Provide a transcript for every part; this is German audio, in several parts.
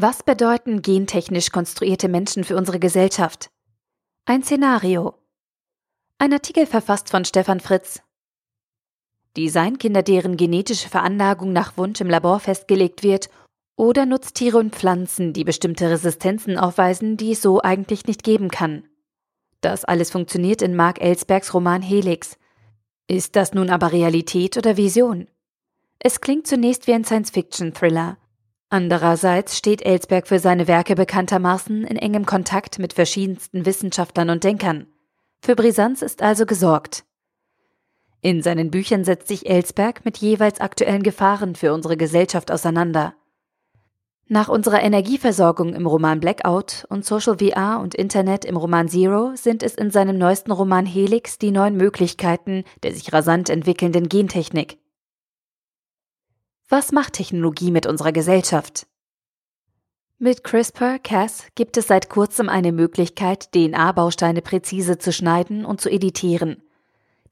Was bedeuten gentechnisch konstruierte Menschen für unsere Gesellschaft? Ein Szenario. Ein Artikel verfasst von Stefan Fritz. Designkinder, deren genetische Veranlagung nach Wunsch im Labor festgelegt wird, oder Nutztiere und Pflanzen, die bestimmte Resistenzen aufweisen, die es so eigentlich nicht geben kann. Das alles funktioniert in Mark Ellsbergs Roman Helix. Ist das nun aber Realität oder Vision? Es klingt zunächst wie ein Science-Fiction-Thriller. Andererseits steht Ellsberg für seine Werke bekanntermaßen in engem Kontakt mit verschiedensten Wissenschaftlern und Denkern. Für Brisanz ist also gesorgt. In seinen Büchern setzt sich Ellsberg mit jeweils aktuellen Gefahren für unsere Gesellschaft auseinander. Nach unserer Energieversorgung im Roman Blackout und Social VR und Internet im Roman Zero sind es in seinem neuesten Roman Helix die neuen Möglichkeiten der sich rasant entwickelnden Gentechnik. Was macht Technologie mit unserer Gesellschaft? Mit CRISPR-Cas gibt es seit kurzem eine Möglichkeit, DNA-Bausteine präzise zu schneiden und zu editieren.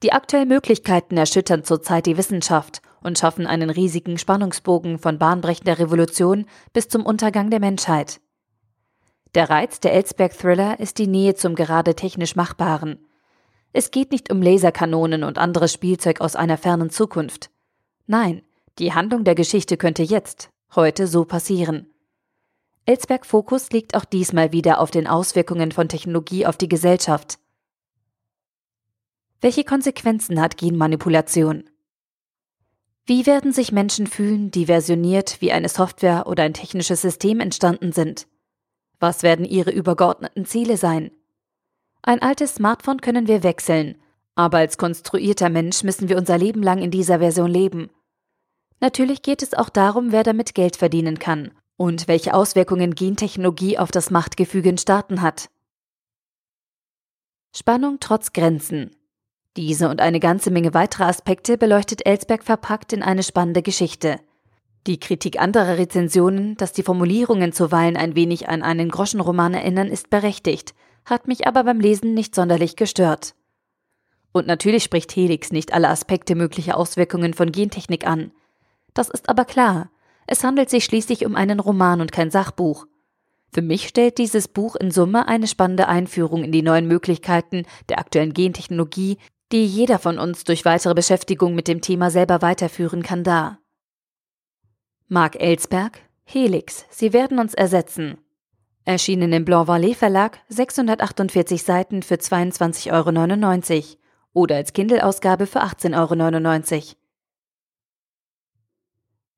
Die aktuellen Möglichkeiten erschüttern zurzeit die Wissenschaft und schaffen einen riesigen Spannungsbogen von bahnbrechender Revolution bis zum Untergang der Menschheit. Der Reiz der Ellsberg-Thriller ist die Nähe zum gerade technisch Machbaren. Es geht nicht um Laserkanonen und anderes Spielzeug aus einer fernen Zukunft. Nein, die Handlung der Geschichte könnte jetzt, heute so passieren. Ellsberg Fokus liegt auch diesmal wieder auf den Auswirkungen von Technologie auf die Gesellschaft. Welche Konsequenzen hat Genmanipulation? Wie werden sich Menschen fühlen, die versioniert wie eine Software oder ein technisches System entstanden sind? Was werden ihre übergeordneten Ziele sein? Ein altes Smartphone können wir wechseln, aber als konstruierter Mensch müssen wir unser Leben lang in dieser Version leben. Natürlich geht es auch darum, wer damit Geld verdienen kann und welche Auswirkungen Gentechnologie auf das Machtgefüge in Staaten hat. Spannung trotz Grenzen. Diese und eine ganze Menge weiterer Aspekte beleuchtet Ellsberg verpackt in eine spannende Geschichte. Die Kritik anderer Rezensionen, dass die Formulierungen zuweilen ein wenig an einen Groschenroman erinnern, ist berechtigt, hat mich aber beim Lesen nicht sonderlich gestört. Und natürlich spricht Helix nicht alle Aspekte möglicher Auswirkungen von Gentechnik an. Das ist aber klar. Es handelt sich schließlich um einen Roman und kein Sachbuch. Für mich stellt dieses Buch in Summe eine spannende Einführung in die neuen Möglichkeiten der aktuellen Gentechnologie, die jeder von uns durch weitere Beschäftigung mit dem Thema selber weiterführen kann, dar. Marc Ellsberg, Helix, Sie werden uns ersetzen. Erschienen im Blanc Vallée Verlag, 648 Seiten für 22,99 Euro oder als Kindle-Ausgabe für 18,99 Euro.